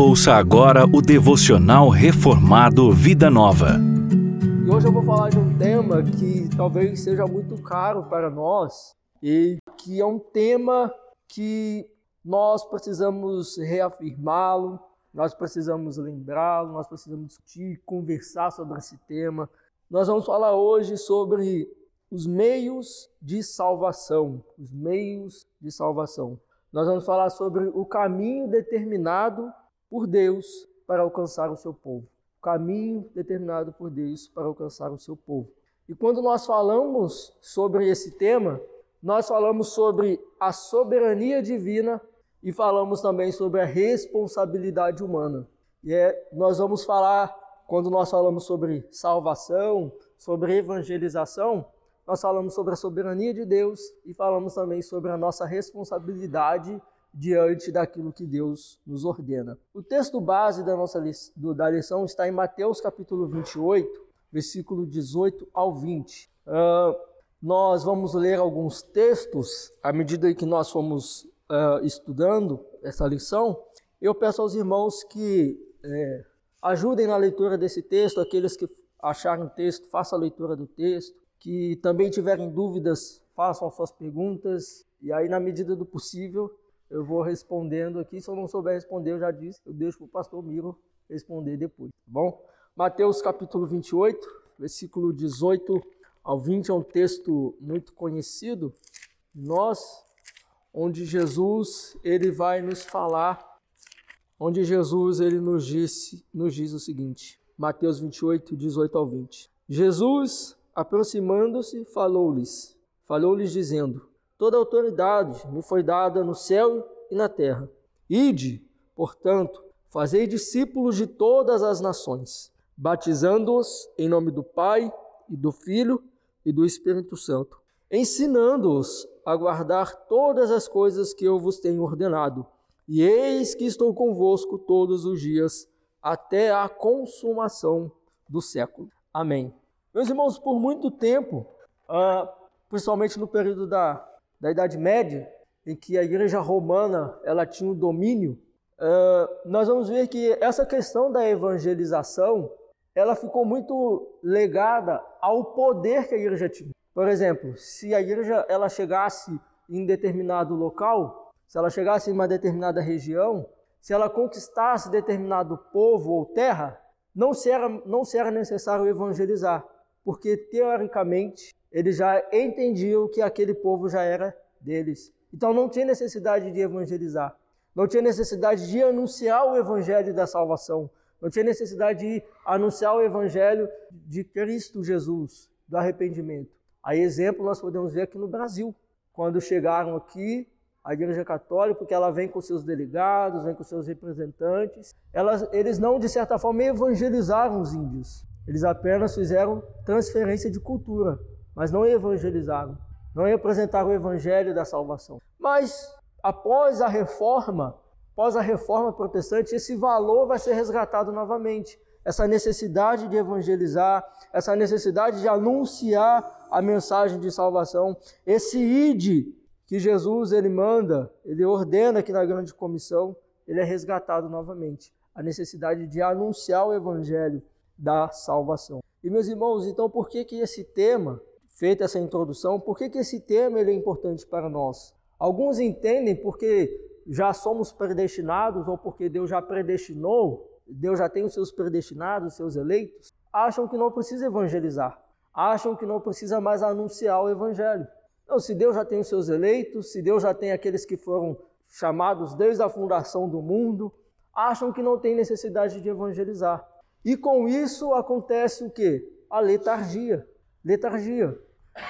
Ouça agora o devocional reformado Vida Nova. E hoje eu vou falar de um tema que talvez seja muito caro para nós e que é um tema que nós precisamos reafirmá-lo, nós precisamos lembrá-lo, nós precisamos discutir, conversar sobre esse tema. Nós vamos falar hoje sobre os meios de salvação, os meios de salvação. Nós vamos falar sobre o caminho determinado por Deus para alcançar o seu povo. O caminho determinado por Deus para alcançar o seu povo. E quando nós falamos sobre esse tema, nós falamos sobre a soberania divina e falamos também sobre a responsabilidade humana. E é, nós vamos falar, quando nós falamos sobre salvação, sobre evangelização, nós falamos sobre a soberania de Deus e falamos também sobre a nossa responsabilidade diante daquilo que Deus nos ordena. O texto base da nossa da lição está em Mateus capítulo 28, versículo 18 ao 20. Uh, ah, nós vamos ler alguns textos à medida que nós fomos uh, estudando essa lição. Eu peço aos irmãos que é, ajudem na leitura desse texto, aqueles que acharem o texto, façam a leitura do texto que também tiverem dúvidas, façam suas perguntas e aí, na medida do possível, eu vou respondendo aqui. Se eu não souber responder, eu já disse, eu deixo para o pastor Miro responder depois, tá bom? Mateus capítulo 28, versículo 18 ao 20 é um texto muito conhecido. Nós, onde Jesus ele vai nos falar, onde Jesus ele nos disse, nos diz o seguinte. Mateus 28, 18 ao 20. Jesus aproximando-se, falou-lhes, falou-lhes dizendo: Toda autoridade me foi dada no céu e na terra. Ide, portanto, fazei discípulos de todas as nações, batizando-os em nome do Pai e do Filho e do Espírito Santo, ensinando-os a guardar todas as coisas que eu vos tenho ordenado. E eis que estou convosco todos os dias, até a consumação do século. Amém. Meus irmãos, por muito tempo, uh, principalmente no período da, da Idade Média, em que a Igreja Romana ela tinha o domínio, uh, nós vamos ver que essa questão da evangelização ela ficou muito legada ao poder que a igreja tinha. Por exemplo, se a igreja ela chegasse em determinado local, se ela chegasse em uma determinada região, se ela conquistasse determinado povo ou terra, não se era, não se era necessário evangelizar porque teoricamente eles já entendiam que aquele povo já era deles. Então não tinha necessidade de evangelizar, não tinha necessidade de anunciar o evangelho da salvação, não tinha necessidade de anunciar o evangelho de Cristo Jesus, do arrependimento. Aí exemplo nós podemos ver aqui no Brasil, quando chegaram aqui a Igreja Católica, porque ela vem com seus delegados, vem com seus representantes, elas, eles não, de certa forma, evangelizaram os índios. Eles apenas fizeram transferência de cultura, mas não evangelizaram, não apresentaram o evangelho da salvação. Mas após a reforma, após a reforma protestante, esse valor vai ser resgatado novamente. Essa necessidade de evangelizar, essa necessidade de anunciar a mensagem de salvação, esse ide que Jesus ele manda, ele ordena aqui na grande comissão, ele é resgatado novamente. A necessidade de anunciar o evangelho da salvação. E meus irmãos, então por que que esse tema, feita essa introdução, por que que esse tema é importante para nós? Alguns entendem porque já somos predestinados ou porque Deus já predestinou, Deus já tem os seus predestinados, os seus eleitos, acham que não precisa evangelizar, acham que não precisa mais anunciar o evangelho. Não, se Deus já tem os seus eleitos, se Deus já tem aqueles que foram chamados desde a fundação do mundo, acham que não tem necessidade de evangelizar. E com isso acontece o que? A letargia. Letargia.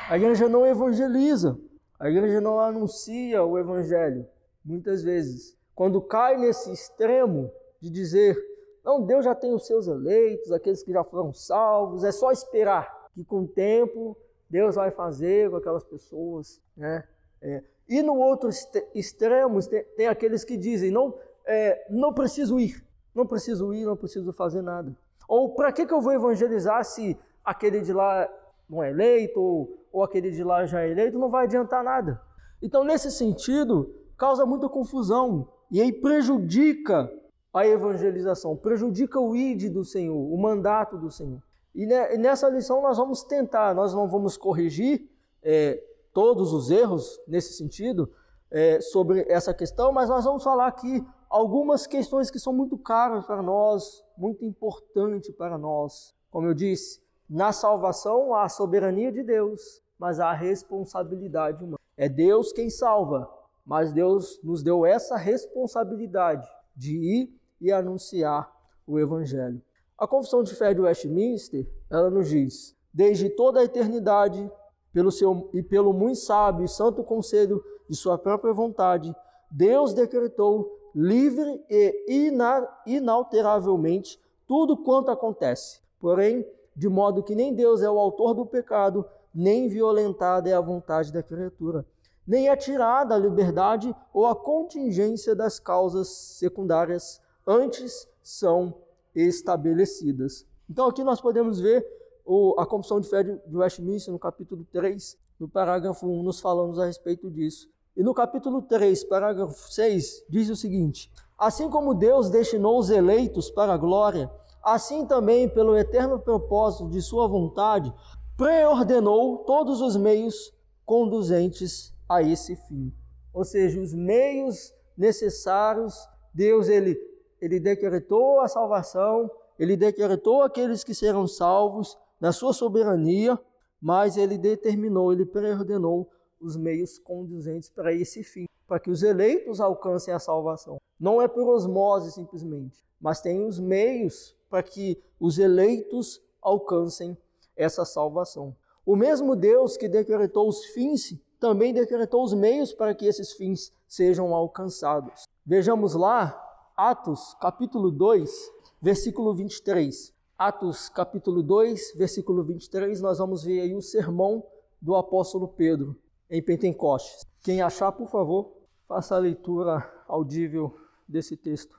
A igreja não evangeliza. A igreja não anuncia o evangelho. Muitas vezes. Quando cai nesse extremo de dizer, não, Deus já tem os seus eleitos, aqueles que já foram salvos, é só esperar que com o tempo Deus vai fazer com aquelas pessoas. Né? É. E no outro extremo tem, aqueles que dizem, não, é, não preciso ir, não preciso ir, não preciso fazer nada. Ou para que, que eu vou evangelizar se aquele de lá não é eleito, ou, ou aquele de lá já é eleito, não vai adiantar nada. Então, nesse sentido, causa muita confusão e aí prejudica a evangelização, prejudica o id do Senhor, o mandato do Senhor. E nessa lição nós vamos tentar, nós não vamos corrigir é, todos os erros nesse sentido é, sobre essa questão, mas nós vamos falar aqui algumas questões que são muito caras para nós, muito importantes para nós. Como eu disse, na salvação há a soberania de Deus, mas há a responsabilidade humana. É Deus quem salva, mas Deus nos deu essa responsabilidade de ir e anunciar o Evangelho. A Confissão de Fé de Westminster, ela nos diz: desde toda a eternidade, pelo seu e pelo muito sábio e santo conselho de sua própria vontade, Deus decretou livre e inalteravelmente tudo quanto acontece. Porém, de modo que nem Deus é o autor do pecado, nem violentada é a vontade da criatura, nem é tirada a liberdade ou a contingência das causas secundárias, antes são estabelecidas. Então aqui nós podemos ver a Confissão de Fé de Westminster no capítulo 3, no parágrafo 1, nos falamos a respeito disso. E no capítulo 3, parágrafo 6, diz o seguinte: Assim como Deus destinou os eleitos para a glória, assim também, pelo eterno propósito de Sua vontade, preordenou todos os meios conduzentes a esse fim. Ou seja, os meios necessários, Deus ele, ele decretou a salvação, ele decretou aqueles que serão salvos na sua soberania, mas ele determinou, ele preordenou os meios conduzentes para esse fim, para que os eleitos alcancem a salvação. Não é por osmose simplesmente, mas tem os meios para que os eleitos alcancem essa salvação. O mesmo Deus que decretou os fins também decretou os meios para que esses fins sejam alcançados. Vejamos lá, Atos capítulo 2, versículo 23. Atos capítulo 2, versículo 23, nós vamos ver aí o sermão do apóstolo Pedro em Pentecostes. Quem achar, por favor, faça a leitura audível desse texto.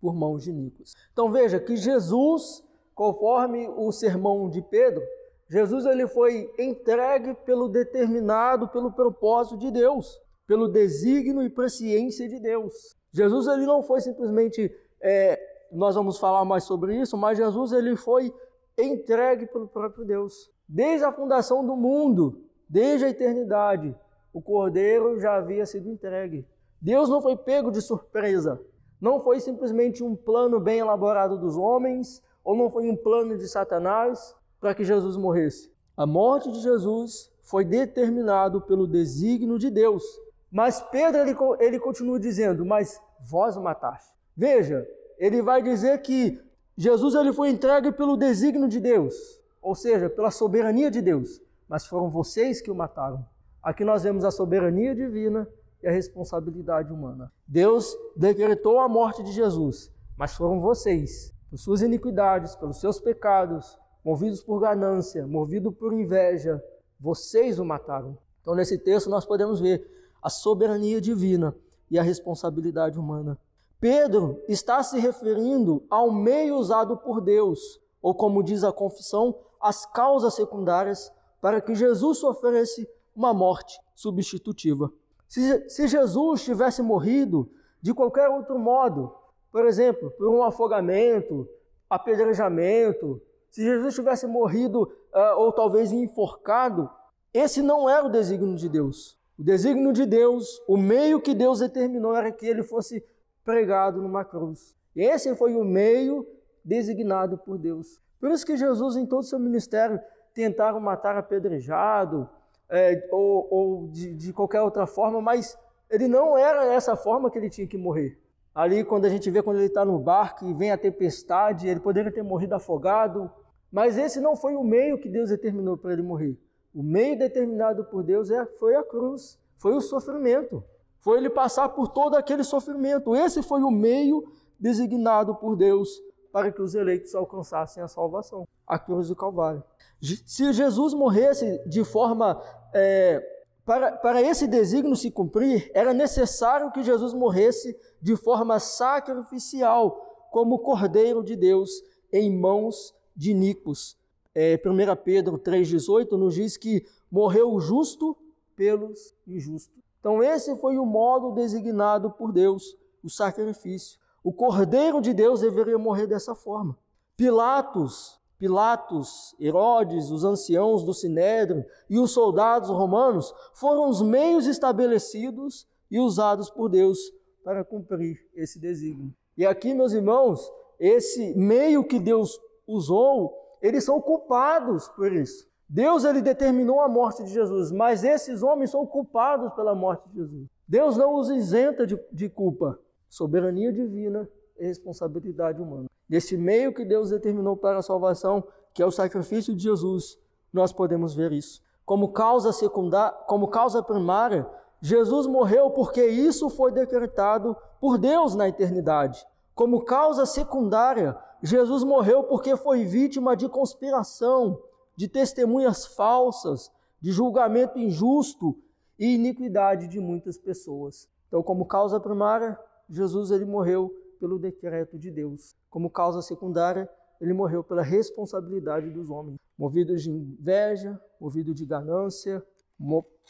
Por mãos de Nicos. Então veja que Jesus, conforme o sermão de Pedro, Jesus ele foi entregue pelo determinado, pelo propósito de Deus, pelo desígnio e presciência de Deus. Jesus ele não foi simplesmente, é, nós vamos falar mais sobre isso, mas Jesus ele foi entregue pelo próprio Deus. Desde a fundação do mundo, desde a eternidade, o cordeiro já havia sido entregue. Deus não foi pego de surpresa. Não foi simplesmente um plano bem elaborado dos homens, ou não foi um plano de Satanás para que Jesus morresse. A morte de Jesus foi determinado pelo desígnio de Deus. Mas Pedro ele, ele continua dizendo: Mas vós o mataste. Veja, ele vai dizer que Jesus ele foi entregue pelo desígnio de Deus, ou seja, pela soberania de Deus, mas foram vocês que o mataram. Aqui nós vemos a soberania divina e a responsabilidade humana. Deus decretou a morte de Jesus, mas foram vocês, por suas iniquidades, pelos seus pecados, movidos por ganância, movidos por inveja, vocês o mataram. Então, nesse texto, nós podemos ver a soberania divina e a responsabilidade humana. Pedro está se referindo ao meio usado por Deus, ou como diz a confissão, as causas secundárias para que Jesus sofresse uma morte substitutiva. Se, se Jesus tivesse morrido de qualquer outro modo, por exemplo, por um afogamento, apedrejamento, se Jesus tivesse morrido uh, ou talvez enforcado, esse não era o desígnio de Deus. O desígnio de Deus, o meio que Deus determinou era que ele fosse pregado numa cruz. Esse foi o meio designado por Deus. Por isso que Jesus, em todo o seu ministério, tentaram matar apedrejado é, ou, ou de, de qualquer outra forma, mas ele não era essa forma que ele tinha que morrer. Ali, quando a gente vê quando ele está no barco e vem a tempestade, ele poderia ter morrido afogado, mas esse não foi o meio que Deus determinou para ele morrer. O meio determinado por Deus é, foi a cruz, foi o sofrimento. Foi ele passar por todo aquele sofrimento. Esse foi o meio designado por Deus para que os eleitos alcançassem a salvação a cruz do Calvário. Se Jesus morresse de forma. É, para, para esse desígnio se cumprir, era necessário que Jesus morresse de forma sacrificial, como Cordeiro de Deus, em mãos de Nicos. É, 1 Pedro 3,18 nos diz que morreu o justo pelos injustos. Então, esse foi o modo designado por Deus, o sacrifício. O Cordeiro de Deus deveria morrer dessa forma. Pilatos, Pilatos, Herodes, os anciãos do Sinédrio e os soldados romanos foram os meios estabelecidos e usados por Deus para cumprir esse desígnio. E aqui, meus irmãos, esse meio que Deus usou, eles são culpados por isso. Deus ele determinou a morte de Jesus, mas esses homens são culpados pela morte de Jesus. Deus não os isenta de, de culpa. Soberania divina responsabilidade humana. Nesse meio que Deus determinou para a salvação, que é o sacrifício de Jesus, nós podemos ver isso. Como causa secundária, como causa primária, Jesus morreu porque isso foi decretado por Deus na eternidade. Como causa secundária, Jesus morreu porque foi vítima de conspiração, de testemunhas falsas, de julgamento injusto e iniquidade de muitas pessoas. Então, como causa primária, Jesus ele morreu pelo decreto de Deus. Como causa secundária, ele morreu pela responsabilidade dos homens, movidos de inveja, movido de ganância,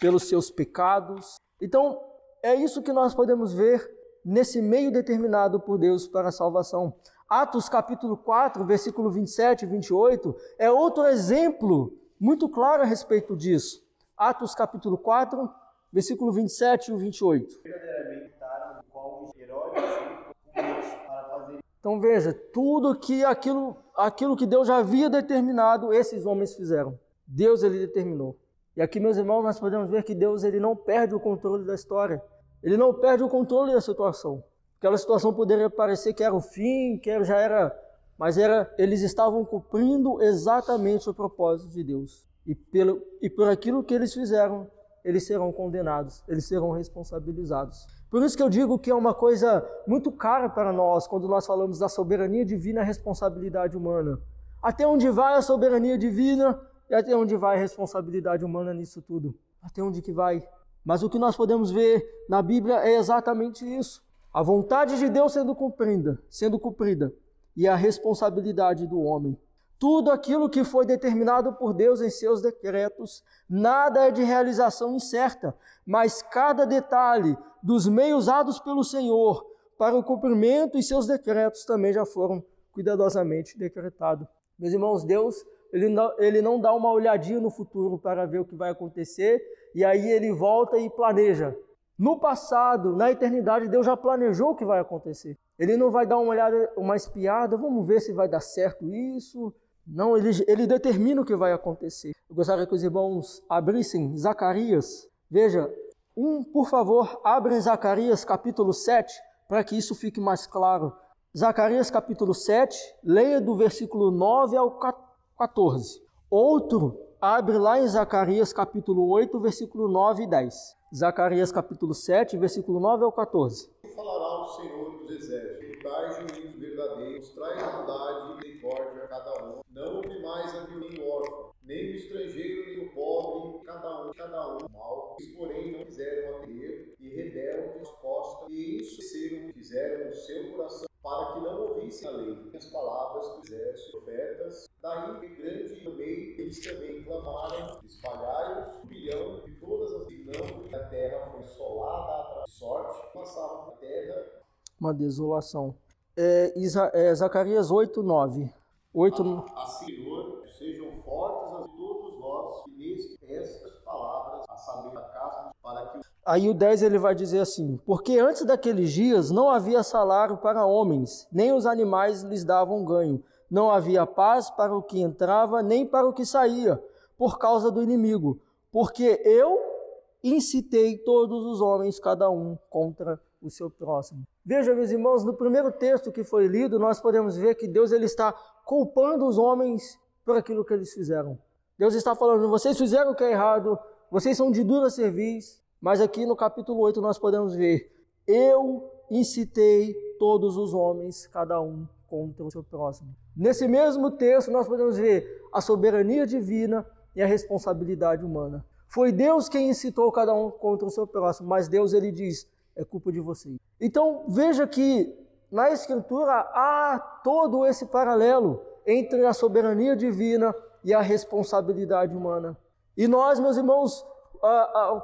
pelos seus pecados. Então, é isso que nós podemos ver nesse meio determinado por Deus para a salvação. Atos capítulo 4, versículo 27 e 28 é outro exemplo muito claro a respeito disso. Atos capítulo 4, versículo 27 e 28. Então veja, tudo que aquilo, aquilo que Deus já havia determinado, esses homens fizeram. Deus ele determinou. E aqui, meus irmãos, nós podemos ver que Deus ele não perde o controle da história. Ele não perde o controle da situação. Aquela situação poderia parecer que era o fim, que já era, mas era, eles estavam cumprindo exatamente o propósito de Deus. E, pelo, e por aquilo que eles fizeram, eles serão condenados, eles serão responsabilizados. Por isso que eu digo que é uma coisa muito cara para nós quando nós falamos da soberania divina e responsabilidade humana. Até onde vai a soberania divina e até onde vai a responsabilidade humana nisso tudo? Até onde que vai? Mas o que nós podemos ver na Bíblia é exatamente isso. A vontade de Deus sendo cumprida, sendo cumprida, e a responsabilidade do homem. Tudo aquilo que foi determinado por Deus em seus decretos, nada é de realização incerta, mas cada detalhe dos meios usados pelo Senhor para o cumprimento e seus decretos também já foram cuidadosamente decretados. Meus irmãos, Deus ele não, ele não dá uma olhadinha no futuro para ver o que vai acontecer e aí ele volta e planeja. No passado, na eternidade, Deus já planejou o que vai acontecer. Ele não vai dar uma olhada, uma espiada, vamos ver se vai dar certo isso. Não, ele, ele determina o que vai acontecer. Eu gostaria que os irmãos abrissem Zacarias. Veja, um, por favor, abrem Zacarias capítulo 7, para que isso fique mais claro. Zacarias capítulo 7, leia do versículo 9 ao 14. Outro, abre lá em Zacarias capítulo 8, versículo 9 e 10. Zacarias capítulo 7, versículo 9 ao 14. Falará o Senhor dos exércitos, dai juízo verdadeiro, mostrai bondade e misericórdia a cada um. Não ouve mais a nem o órfão, nem o estrangeiro, nem o pobre, cada um, cada um mal. Eles, porém, não quiseram atender, e rebeldes resposta, e ensuciram, fizeram o seu coração para que não ouvissem a lei, as palavras que fizeram os profetas. Daí, grande também, eles também clamaram, espalharam um bilhão de todas as não, a terra foi solada de sorte, passavam a terra. Uma desolação. É, Isa, é, Zacarias 8, 9. 8... A, a Senhor, sejam fortes a todos vós, que neste estas palavras, a saber da casa, para que Aí o 10 ele vai dizer assim: Porque antes daqueles dias não havia salário para homens, nem os animais lhes davam ganho. Não havia paz para o que entrava, nem para o que saía, por causa do inimigo. Porque eu incitei todos os homens, cada um contra o seu próximo. Veja, meus irmãos, no primeiro texto que foi lido, nós podemos ver que Deus ele está culpando os homens por aquilo que eles fizeram. Deus está falando: vocês fizeram o que é errado, vocês são de dura serviço, mas aqui no capítulo 8 nós podemos ver: Eu incitei todos os homens, cada um contra o seu próximo. Nesse mesmo texto nós podemos ver a soberania divina e a responsabilidade humana. Foi Deus quem incitou cada um contra o seu próximo, mas Deus ele diz: é culpa de vocês. Então veja que na Escritura há todo esse paralelo entre a soberania divina e a responsabilidade humana. E nós, meus irmãos,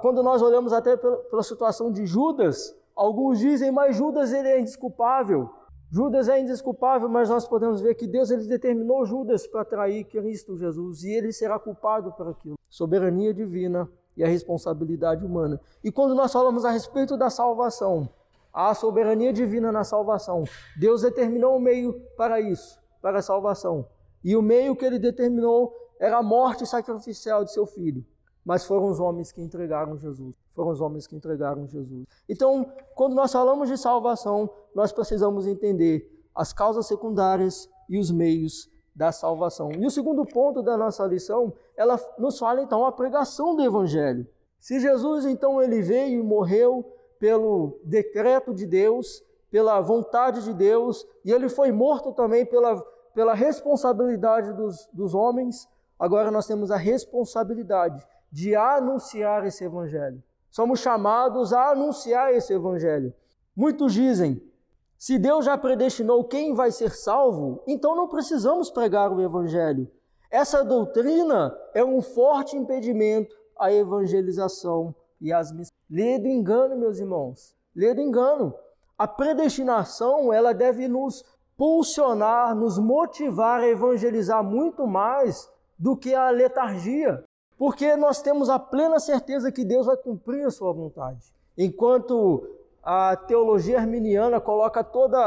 quando nós olhamos até pela situação de Judas, alguns dizem, mas Judas ele é indesculpável. Judas é indesculpável, mas nós podemos ver que Deus ele determinou Judas para trair Cristo Jesus e ele será culpado por aquilo. Soberania divina e a responsabilidade humana. E quando nós falamos a respeito da salvação, a soberania divina na salvação, Deus determinou o um meio para isso, para a salvação. E o meio que ele determinou era a morte sacrificial de seu filho. Mas foram os homens que entregaram Jesus. Foram os homens que entregaram Jesus. Então, quando nós falamos de salvação, nós precisamos entender as causas secundárias e os meios da salvação. E o segundo ponto da nossa lição, ela nos fala então a pregação do evangelho. Se Jesus então ele veio e morreu pelo decreto de Deus, pela vontade de Deus, e ele foi morto também pela, pela responsabilidade dos, dos homens, agora nós temos a responsabilidade de anunciar esse evangelho. Somos chamados a anunciar esse evangelho. Muitos dizem: se Deus já predestinou quem vai ser salvo, então não precisamos pregar o evangelho. Essa doutrina é um forte impedimento à evangelização e às missões. Lê do engano, meus irmãos. Lê do engano. A predestinação, ela deve nos pulsionar, nos motivar a evangelizar muito mais do que a letargia. Porque nós temos a plena certeza que Deus vai cumprir a sua vontade. Enquanto a teologia arminiana coloca toda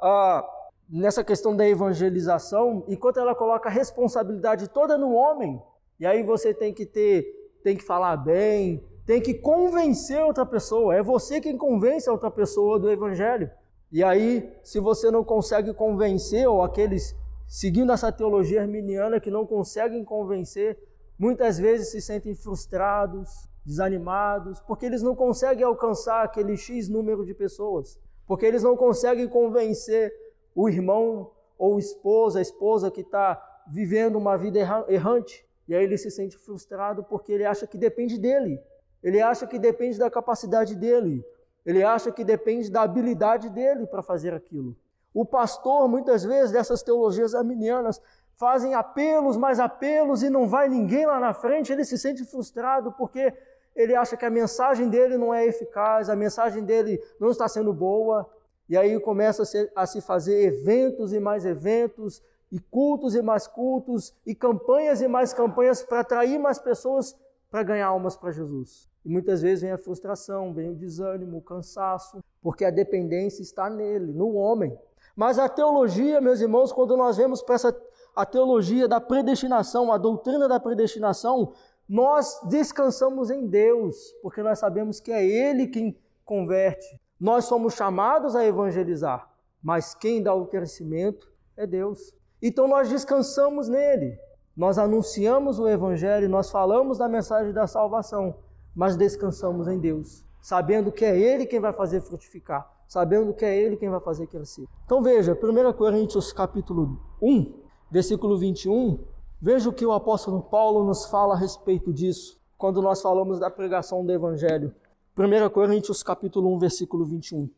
a nessa questão da evangelização, enquanto ela coloca a responsabilidade toda no homem, e aí você tem que ter, tem que falar bem, tem que convencer outra pessoa. É você quem convence a outra pessoa do evangelho. E aí, se você não consegue convencer, ou aqueles seguindo essa teologia arminiana que não conseguem convencer, muitas vezes se sentem frustrados, desanimados, porque eles não conseguem alcançar aquele X número de pessoas, porque eles não conseguem convencer o irmão ou o esposo, a esposa que está vivendo uma vida errante, e aí ele se sente frustrado porque ele acha que depende dele, ele acha que depende da capacidade dele, ele acha que depende da habilidade dele para fazer aquilo. O pastor, muitas vezes, dessas teologias arminianas, fazem apelos, mais apelos e não vai ninguém lá na frente, ele se sente frustrado porque ele acha que a mensagem dele não é eficaz, a mensagem dele não está sendo boa, e aí começa a se, a se fazer eventos e mais eventos, e cultos e mais cultos, e campanhas e mais campanhas para atrair mais pessoas para ganhar almas para Jesus. E muitas vezes vem a frustração, vem o desânimo, o cansaço, porque a dependência está nele, no homem. Mas a teologia, meus irmãos, quando nós vemos para essa a teologia da predestinação, a doutrina da predestinação, nós descansamos em Deus, porque nós sabemos que é Ele quem converte. Nós somos chamados a evangelizar, mas quem dá o crescimento é Deus. Então nós descansamos nele. Nós anunciamos o Evangelho, nós falamos da mensagem da salvação, mas descansamos em Deus, sabendo que é Ele quem vai fazer frutificar, sabendo que é Ele quem vai fazer crescer. Então veja, 1 Coríntios capítulo 1, versículo 21, veja o que o apóstolo Paulo nos fala a respeito disso, quando nós falamos da pregação do Evangelho. 1 Coríntios capítulo 1, versículo 21.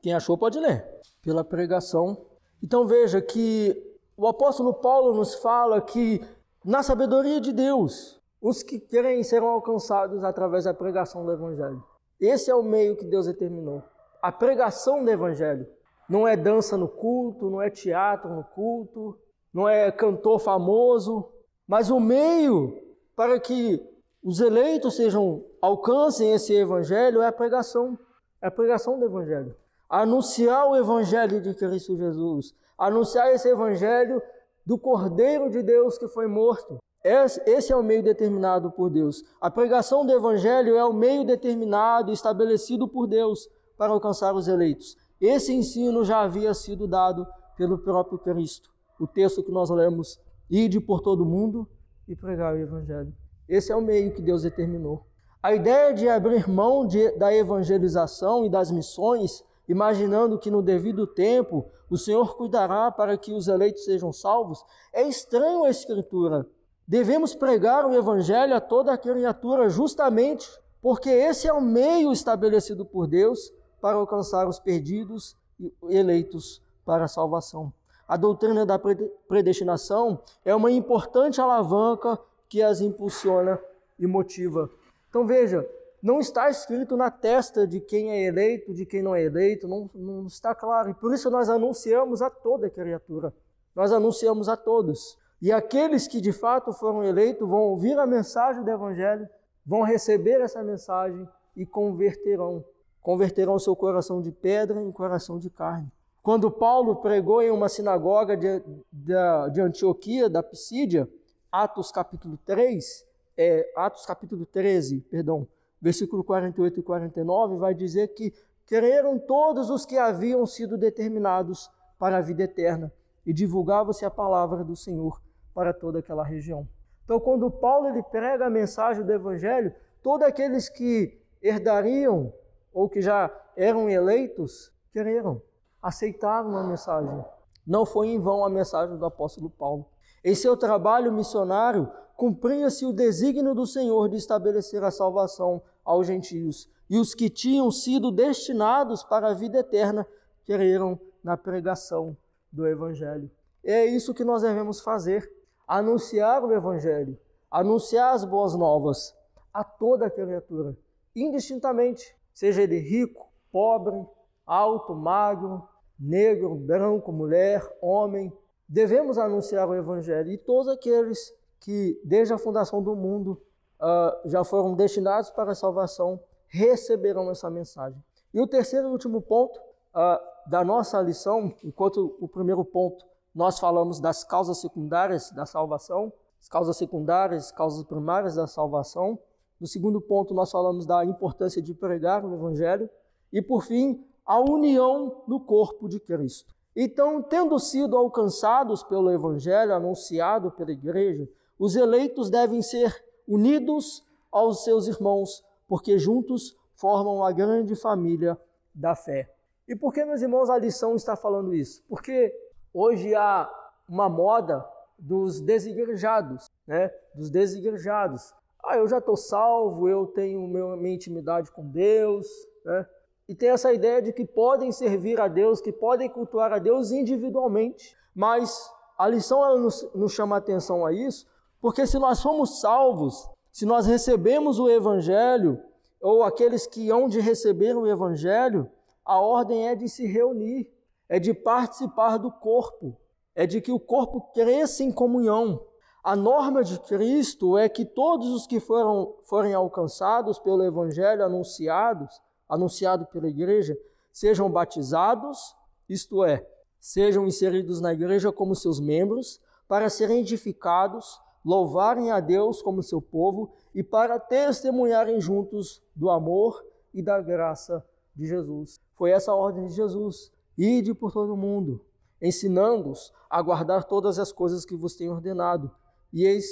Quem achou pode ler. Pela pregação. Então veja que o apóstolo Paulo nos fala que na sabedoria de Deus, os que creem serão alcançados através da pregação do Evangelho. Esse é o meio que Deus determinou. A pregação do Evangelho. Não é dança no culto, não é teatro no culto, não é cantor famoso, mas o meio para que os eleitos sejam alcancem esse evangelho é a pregação, é a pregação do evangelho. Anunciar o evangelho de Cristo Jesus, anunciar esse evangelho do Cordeiro de Deus que foi morto. Esse é o meio determinado por Deus. A pregação do Evangelho é o meio determinado, estabelecido por Deus para alcançar os eleitos. Esse ensino já havia sido dado pelo próprio Cristo o texto que nós lemos, ide por todo mundo e pregar o evangelho. Esse é o meio que Deus determinou. A ideia de abrir mão de, da evangelização e das missões, imaginando que no devido tempo o Senhor cuidará para que os eleitos sejam salvos, é estranho à Escritura. Devemos pregar o Evangelho a toda a criatura justamente porque esse é o meio estabelecido por Deus para alcançar os perdidos e eleitos para a salvação. A doutrina da predestinação é uma importante alavanca que as impulsiona e motiva. Então veja, não está escrito na testa de quem é eleito, de quem não é eleito, não, não está claro. E por isso nós anunciamos a toda criatura. Nós anunciamos a todos. E aqueles que de fato foram eleitos vão ouvir a mensagem do Evangelho, vão receber essa mensagem e converterão. Converterão seu coração de pedra em coração de carne. Quando Paulo pregou em uma sinagoga de, de, de Antioquia, da Pisídia, Atos capítulo 3, é, Atos capítulo 13, perdão, versículo 48 e 49, vai dizer que creram todos os que haviam sido determinados para a vida eterna e divulgava-se a palavra do Senhor para toda aquela região. Então, quando Paulo ele prega a mensagem do evangelho, todos aqueles que herdariam ou que já eram eleitos, creram, aceitaram a mensagem. Não foi em vão a mensagem do apóstolo Paulo. Em seu trabalho missionário, cumpria-se o desígnio do Senhor de estabelecer a salvação aos gentios, e os que tinham sido destinados para a vida eterna creram na pregação do Evangelho. É isso que nós devemos fazer: anunciar o Evangelho, anunciar as boas novas a toda criatura, indistintamente, seja ele rico, pobre, alto, magro, negro, branco, mulher, homem. Devemos anunciar o Evangelho e todos aqueles que, desde a fundação do mundo, uh, já foram destinados para a salvação, receberão essa mensagem. E o terceiro e último ponto uh, da nossa lição, enquanto o primeiro ponto nós falamos das causas secundárias da salvação, as causas secundárias, as causas primárias da salvação. No segundo ponto, nós falamos da importância de pregar o Evangelho. E, por fim, a união no corpo de Cristo. Então, tendo sido alcançados pelo Evangelho anunciado pela igreja, os eleitos devem ser unidos aos seus irmãos, porque juntos formam a grande família da fé. E por que, meus irmãos, a lição está falando isso? Porque hoje há uma moda dos desigrejados, né? Dos desigrejados. Ah, eu já estou salvo, eu tenho minha intimidade com Deus, né? E tem essa ideia de que podem servir a Deus, que podem cultuar a Deus individualmente. Mas a lição ela nos, nos chama a atenção a isso, porque se nós somos salvos, se nós recebemos o Evangelho, ou aqueles que hão de receber o Evangelho, a ordem é de se reunir, é de participar do corpo, é de que o corpo cresça em comunhão. A norma de Cristo é que todos os que foram, forem alcançados pelo Evangelho anunciados, anunciado pela igreja, sejam batizados, isto é, sejam inseridos na igreja como seus membros, para serem edificados louvarem a Deus como seu povo e para testemunharem juntos do amor e da graça de Jesus. Foi essa a ordem de Jesus: ide por todo o mundo, ensinando-os a guardar todas as coisas que vos tenho ordenado. E eis,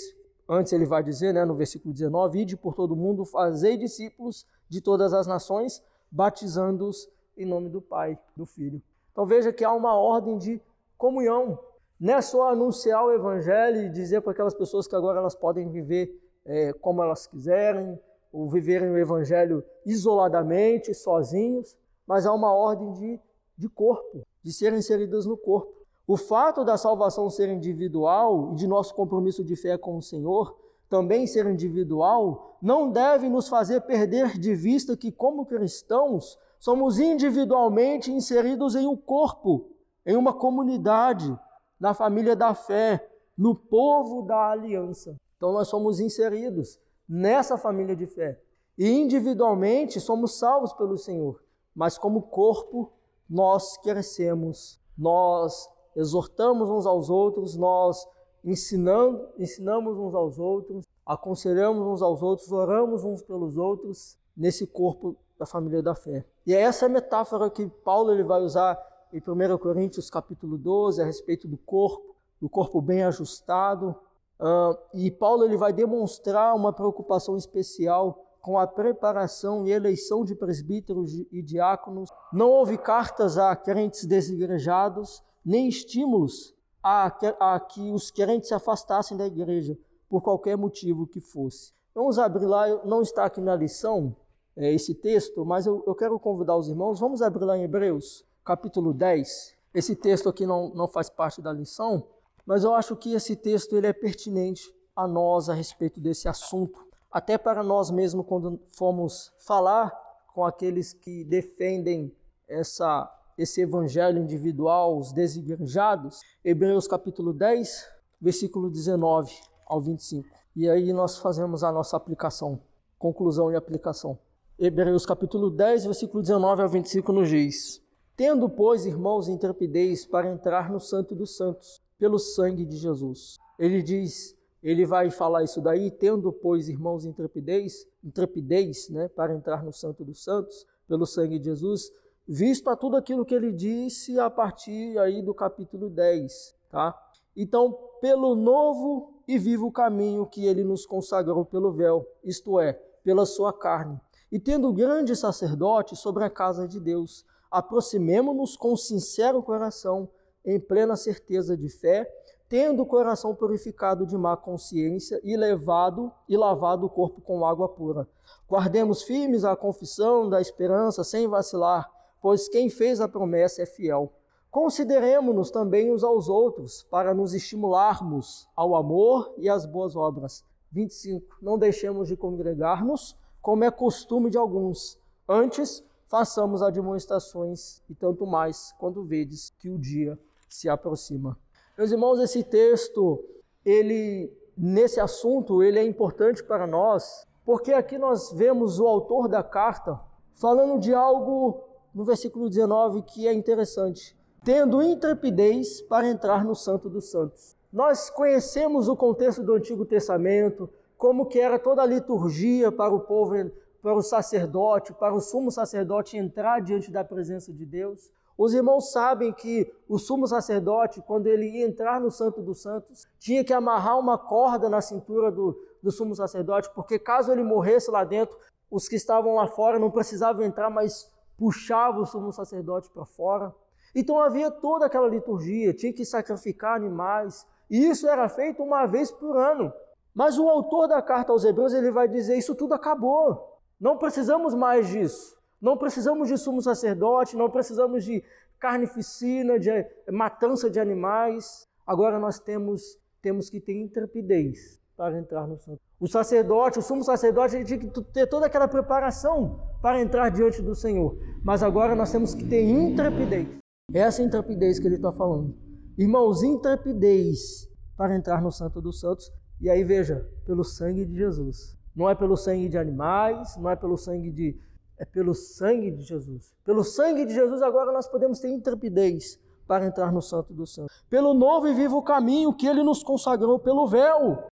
antes ele vai dizer, né, no versículo 19: ide por todo mundo, fazei discípulos de todas as nações, batizando-os em nome do Pai, do Filho. Então veja que há uma ordem de comunhão, não é só anunciar o Evangelho e dizer para aquelas pessoas que agora elas podem viver é, como elas quiserem, ou viverem o Evangelho isoladamente, sozinhos, mas há uma ordem de, de corpo, de serem inseridas no corpo. O fato da salvação ser individual e de nosso compromisso de fé com o Senhor também ser individual, não deve nos fazer perder de vista que, como cristãos, somos individualmente inseridos em um corpo, em uma comunidade, na família da fé, no povo da aliança. Então nós somos inseridos nessa família de fé. E individualmente somos salvos pelo Senhor, mas como corpo nós crescemos, nós exortamos uns aos outros, nós ensinando, ensinamos uns aos outros, aconselhamos uns aos outros, oramos uns pelos outros nesse corpo da família da fé. E é essa metáfora que Paulo ele vai usar em 1 Coríntios capítulo 12 a respeito do corpo, do corpo bem ajustado. Uh, e Paulo ele vai demonstrar uma preocupação especial com a preparação e eleição de presbíteros e diáconos. Não houve cartas a crentes desigrejados, nem estímulos a, a que os crentes se afastassem da igreja, por qualquer motivo que fosse. Vamos abrir lá, não está aqui na lição é, esse texto, mas eu, eu quero convidar os irmãos, vamos abrir lá em Hebreus, capítulo 10. Esse texto aqui não, não faz parte da lição, mas eu acho que esse texto ele é pertinente a nós a respeito desse assunto. até para nós mesmos quando fomos falar com aqueles que defendem essa esse evangelho individual, os desigrejados, Hebreus capítulo 10, versículo 19 ao 25. E aí nós fazemos a nossa aplicação, conclusão e aplicação. Hebreus capítulo 10, versículo 19 ao 25 nos diz: Tendo, pois, irmãos, intrepidez para entrar no Santo dos Santos, pelo sangue de Jesus. Ele diz, ele vai falar isso daí, tendo, pois, irmãos, intrepidez, intrepidez, né, para entrar no Santo dos Santos, pelo sangue de Jesus, visto a tudo aquilo que ele disse a partir aí do capítulo 10, tá? Então, pelo novo e vivo caminho que ele nos consagrou pelo véu, isto é, pela sua carne, e tendo grande sacerdote sobre a casa de Deus, aproximemo-nos com sincero coração, em plena certeza de fé, tendo o coração purificado de má consciência e levado e lavado o corpo com água pura. Guardemos firmes a confissão da esperança sem vacilar, pois quem fez a promessa é fiel. Consideremos-nos também uns aos outros, para nos estimularmos ao amor e às boas obras. 25. Não deixemos de congregar-nos, como é costume de alguns. Antes, façamos admoestações, e tanto mais quando vedes que o dia se aproxima. Meus irmãos, esse texto, ele nesse assunto, ele é importante para nós, porque aqui nós vemos o autor da carta falando de algo no versículo 19 que é interessante. Tendo intrepidez para entrar no Santo dos Santos. Nós conhecemos o contexto do Antigo Testamento, como que era toda a liturgia para o povo, para o sacerdote, para o sumo sacerdote entrar diante da presença de Deus. Os irmãos sabem que o sumo sacerdote, quando ele ia entrar no Santo dos Santos, tinha que amarrar uma corda na cintura do, do sumo sacerdote, porque caso ele morresse lá dentro, os que estavam lá fora não precisavam entrar, mas puxava o sumo sacerdote para fora. Então havia toda aquela liturgia, tinha que sacrificar animais, e isso era feito uma vez por ano. Mas o autor da carta aos Hebreus ele vai dizer: isso tudo acabou. Não precisamos mais disso. Não precisamos de sumo sacerdote, não precisamos de carnificina, de matança de animais. Agora nós temos, temos que ter intrepidez para entrar no santo. O sacerdote, o sumo sacerdote, ele tinha que ter toda aquela preparação para entrar diante do Senhor. Mas agora nós temos que ter intrepidez. Essa intrepidez que ele está falando. Irmãos, intrepidez para entrar no Santo dos Santos. E aí veja, pelo sangue de Jesus. Não é pelo sangue de animais, não é pelo sangue de. É pelo sangue de Jesus. Pelo sangue de Jesus agora nós podemos ter intrepidez para entrar no Santo dos Santos. Pelo novo e vivo caminho que ele nos consagrou pelo véu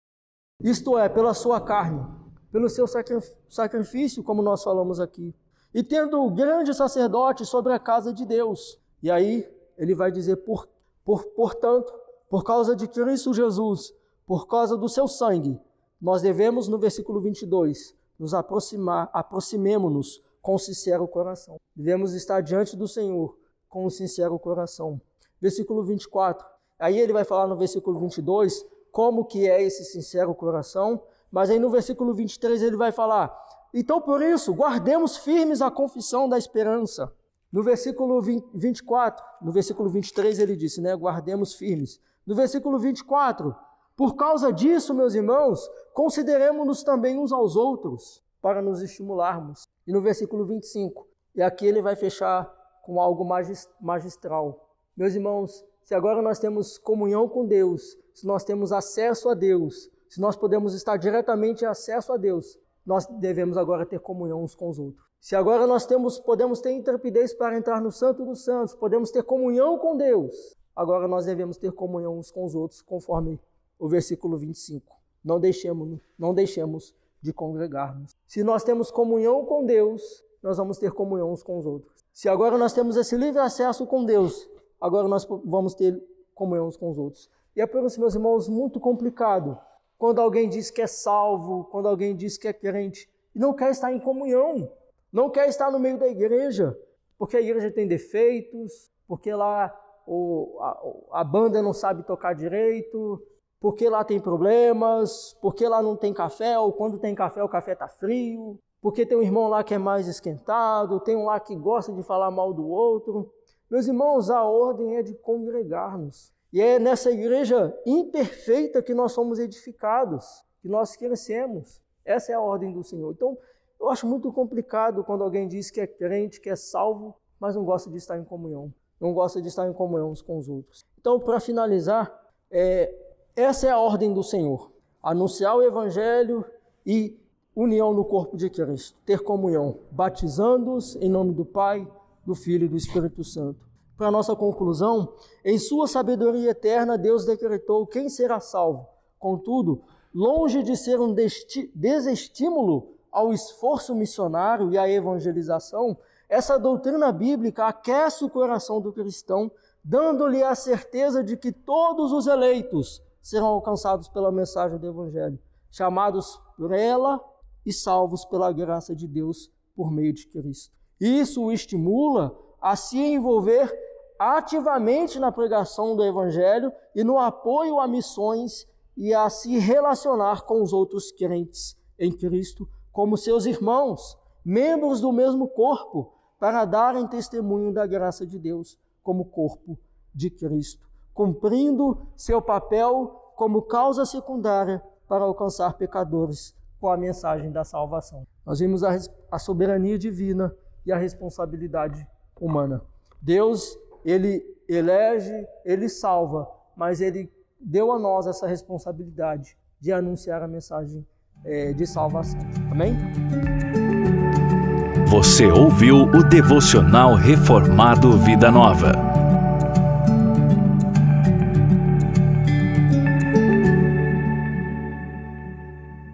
isto é, pela sua carne, pelo seu sacrifício, como nós falamos aqui, e tendo o grande sacerdote sobre a casa de Deus. E aí ele vai dizer, por, por, portanto, por causa de Cristo Jesus, por causa do seu sangue, nós devemos, no versículo 22, nos aproximar, aproximemo-nos com sincero coração. Devemos estar diante do Senhor com um sincero coração. Versículo 24. Aí ele vai falar no versículo 22 como que é esse sincero coração, mas aí no versículo 23 ele vai falar: "Então por isso, guardemos firmes a confissão da esperança". No versículo 20, 24, no versículo 23 ele disse, né, guardemos firmes. No versículo 24, por causa disso, meus irmãos, consideremos-nos também uns aos outros para nos estimularmos. E no versículo 25, e aqui ele vai fechar com algo magistral. Meus irmãos, se agora nós temos comunhão com Deus, se nós temos acesso a Deus, se nós podemos estar diretamente acesso a Deus, nós devemos agora ter comunhão uns com os outros. Se agora nós temos, podemos ter intrepidez para entrar no Santo dos Santos, podemos ter comunhão com Deus, agora nós devemos ter comunhão uns com os outros, conforme o versículo 25. Não deixemos, não deixemos de congregar-nos. Se nós temos comunhão com Deus, nós vamos ter comunhão uns com os outros. Se agora nós temos esse livre acesso com Deus, agora nós vamos ter comunhão uns com os outros. E é por isso, meus irmãos, muito complicado quando alguém diz que é salvo, quando alguém diz que é crente e não quer estar em comunhão, não quer estar no meio da igreja, porque a igreja tem defeitos, porque lá o, a, a banda não sabe tocar direito, porque lá tem problemas, porque lá não tem café, ou quando tem café o café está frio, porque tem um irmão lá que é mais esquentado, tem um lá que gosta de falar mal do outro. Meus irmãos, a ordem é de congregar-nos. E é nessa igreja imperfeita que nós somos edificados, que nós crescemos. Essa é a ordem do Senhor. Então, eu acho muito complicado quando alguém diz que é crente, que é salvo, mas não gosta de estar em comunhão. Não gosta de estar em comunhão uns com os outros. Então, para finalizar, é, essa é a ordem do Senhor: anunciar o Evangelho e união no corpo de Cristo, ter comunhão, batizando-os em nome do Pai, do Filho e do Espírito Santo. Para nossa conclusão, em sua sabedoria eterna, Deus decretou quem será salvo. Contudo, longe de ser um desestímulo ao esforço missionário e à evangelização, essa doutrina bíblica aquece o coração do cristão, dando-lhe a certeza de que todos os eleitos serão alcançados pela mensagem do Evangelho, chamados por ela e salvos pela graça de Deus por meio de Cristo. Isso o estimula a se envolver ativamente na pregação do Evangelho e no apoio a missões e a se relacionar com os outros crentes em Cristo como seus irmãos, membros do mesmo corpo, para darem testemunho da graça de Deus como corpo de Cristo, cumprindo seu papel como causa secundária para alcançar pecadores com a mensagem da salvação. Nós vimos a, a soberania divina e a responsabilidade humana. Deus, ele elege, ele salva, mas ele deu a nós essa responsabilidade de anunciar a mensagem é, de salvação. Amém? Você ouviu o devocional Reformado Vida Nova.